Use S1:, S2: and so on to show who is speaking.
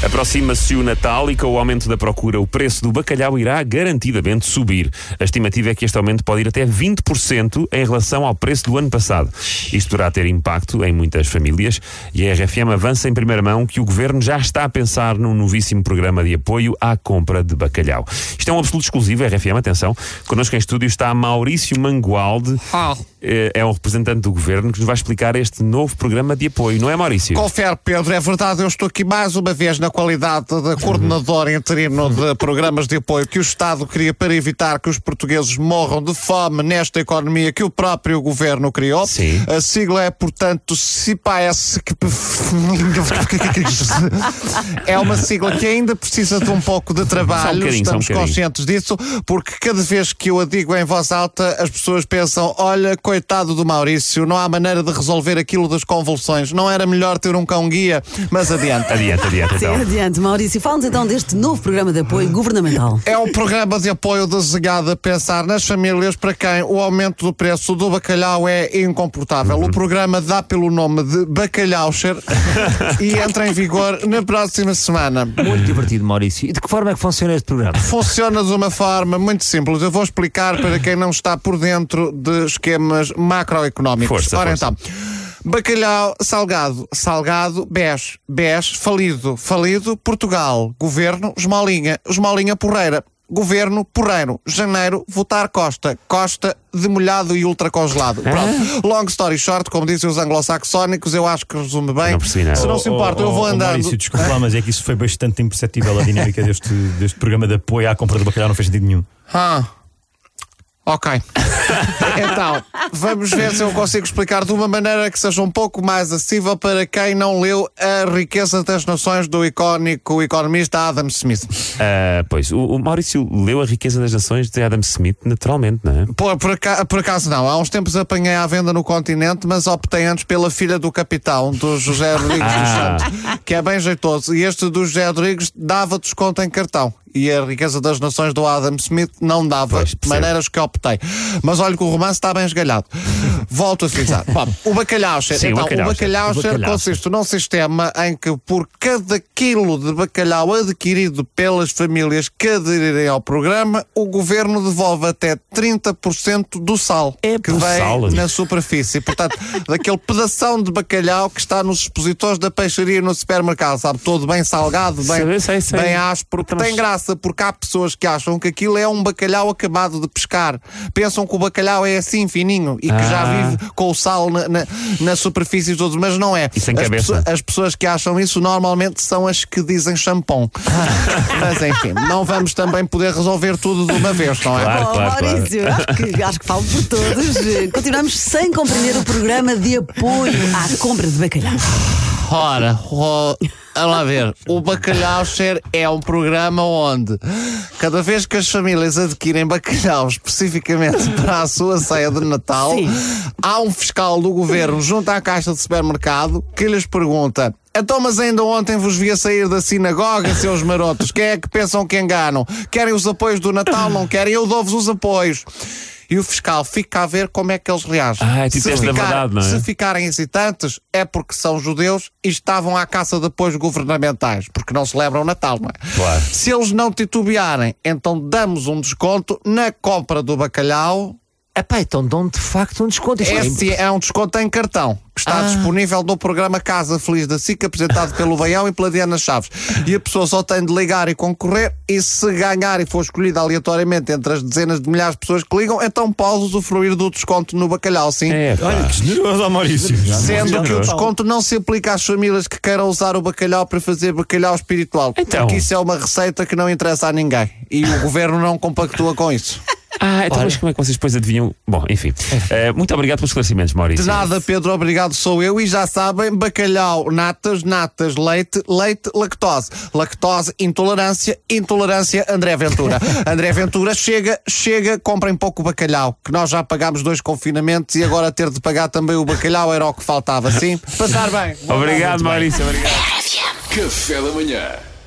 S1: Aproxima-se o Natal e com o aumento da procura, o preço do bacalhau irá garantidamente subir. A estimativa é que este aumento pode ir até 20% em relação ao preço do ano passado. Isto poderá ter impacto em muitas famílias e a RFM avança em primeira mão que o governo já está a pensar num novíssimo programa de apoio à compra de bacalhau. Isto é um absoluto exclusivo, RFM, atenção. Connosco em estúdio está Maurício Mangualde, eh, é um representante do governo que nos vai explicar este novo programa de apoio, não é, Maurício?
S2: Confere, Pedro, é verdade, eu estou aqui mais uma vez na qualidade de coordenador interino de programas de apoio que o Estado queria para evitar que os portugueses morram de fome nesta economia que o próprio governo criou.
S1: Sim.
S2: A sigla é, portanto, CIPAS. É uma sigla que ainda precisa de um pouco de
S1: um
S2: trabalho,
S1: um
S2: estamos
S1: bocadinho.
S2: conscientes disso, porque cada vez que eu a digo em voz alta, as pessoas pensam: olha, coitado do Maurício, não há maneira de resolver aquilo das convulsões. Não era melhor ter um cão-guia, mas adiante.
S1: Adiante, adiante,
S3: Sim,
S1: então.
S3: Adiante, Maurício. Fala-nos então deste novo programa de apoio governamental.
S2: É um programa de apoio desenhado a pensar nas famílias para quem o aumento do preço do bacalhau é incomportável. O programa dá pelo nome de Bacalhaucher e entra em vigor na próxima semana.
S4: Muito divertido, Maurício. E de que forma é que funciona este programa?
S2: Funciona de uma forma muito simples. Eu vou explicar para quem não está por dentro de esquemas macroeconómicos.
S1: Força,
S2: Ora
S1: força.
S2: então. Bacalhau salgado, salgado, BES, BES, falido, falido, Portugal, governo, esmolinha, esmolinha porreira, governo porreiro, janeiro, votar Costa, Costa de molhado e ultracongelado. Pronto. Long story short, como dizem os anglo-saxónicos, eu acho que resume bem.
S1: Não percebi nada.
S2: Se não se importa, eu vou andando.
S5: Maurício, desculpa lá, mas é que isso foi bastante imperceptível a dinâmica deste, deste programa de apoio à compra do bacalhau, não fez sentido nenhum.
S2: Ah. Ok. então, vamos ver se eu consigo explicar de uma maneira que seja um pouco mais acessível para quem não leu A Riqueza das Nações do icónico economista Adam Smith.
S1: Ah, pois, o, o Maurício leu A Riqueza das Nações de Adam Smith naturalmente, não é?
S2: Por, por, aca- por acaso não, há uns tempos apanhei à venda no continente, mas optei antes pela Filha do Capitão, do José Rodrigues
S1: Ah.
S2: dos Santos, que é bem jeitoso. E este do José Rodrigues dava desconto em cartão. E a riqueza das nações do Adam Smith não dava.
S1: Pois,
S2: maneiras que optei. Mas olha que o romance está bem esgalhado. Volto a frisar. Bom, o bacalhau,
S1: Sim, o
S2: então,
S1: bacalhau,
S2: o bacalhau,
S4: o bacalhau.
S2: consiste num sistema em que por cada quilo de bacalhau adquirido pelas famílias que aderirem ao programa, o governo devolve até 30% do sal
S4: É
S2: que vem
S1: sal.
S2: na superfície. Portanto, daquele pedação de bacalhau que está nos expositores da peixaria no supermercado, sabe? Todo bem salgado, bem,
S1: Sei, sei,
S2: bem áspero.
S1: Mas-
S2: Tem graça, porque há pessoas que acham que aquilo é um bacalhau acabado de pescar. Pensam que o bacalhau é assim, fininho, e que
S1: Ah.
S2: já vive com o sal na, na, na superfície todos, mas não é.
S1: E sem
S2: as,
S1: cabeça.
S2: as pessoas que acham isso normalmente são as que dizem champão. mas enfim, não vamos também poder resolver tudo de uma vez, não é?
S1: Claro,
S3: oh,
S1: claro, claro.
S3: Maurício, Acho, que, acho que falo por todos. Continuamos sem compreender o programa de apoio à compra de bacalhau.
S2: Ora, oh, a lá ver, o Bacalhau Share é um programa onde cada vez que as famílias adquirem bacalhau especificamente para a sua ceia de Natal,
S3: Sim.
S2: há um fiscal do governo junto à caixa de supermercado que lhes pergunta. Então, mas ainda ontem vos via sair da sinagoga, seus marotos. Quem é que pensam que enganam? Querem os apoios do Natal? Não querem? Eu dou-vos os apoios. E o fiscal fica a ver como é que eles reagem.
S1: Ah, é tipo teste da verdade, não é?
S2: se ficarem hesitantes, é porque são judeus e estavam à caça de apoios governamentais, porque não celebram o Natal, não é?
S1: Claro.
S2: Se eles não titubearem, então damos um desconto na compra do bacalhau.
S4: Epá, então dão de facto um desconto. Isto é
S2: Esse é um desconto em cartão, que está disponível no programa Casa Feliz da SIC, apresentado pelo Baião e pela Diana Chaves. E a pessoa só tem de ligar e concorrer, e se ganhar e for escolhida aleatoriamente entre as dezenas de milhares de pessoas que ligam, então pode usufruir do desconto no bacalhau, sim.
S1: É, pá.
S5: Olha, que generoso, Maurício.
S2: Sendo que o desconto não se aplica às famílias que queiram usar o bacalhau para fazer bacalhau espiritual.
S1: Então.
S2: Porque isso é uma receita que não interessa a ninguém. E o governo não compactua com isso.
S1: Ah, então mas como é que vocês depois adivinham? Bom, enfim. Eh, muito obrigado pelos esclarecimentos, Maurício.
S2: De nada, Pedro, obrigado, sou eu. E já sabem, bacalhau, natas, natas, leite, leite, lactose. Lactose, intolerância, intolerância, André Ventura. André Ventura, chega, chega, comprem pouco bacalhau, que nós já pagámos dois confinamentos e agora ter de pagar também o bacalhau era o que faltava, sim? Passar bem.
S1: Obrigado, Maurício. Obrigado.
S6: Café da manhã.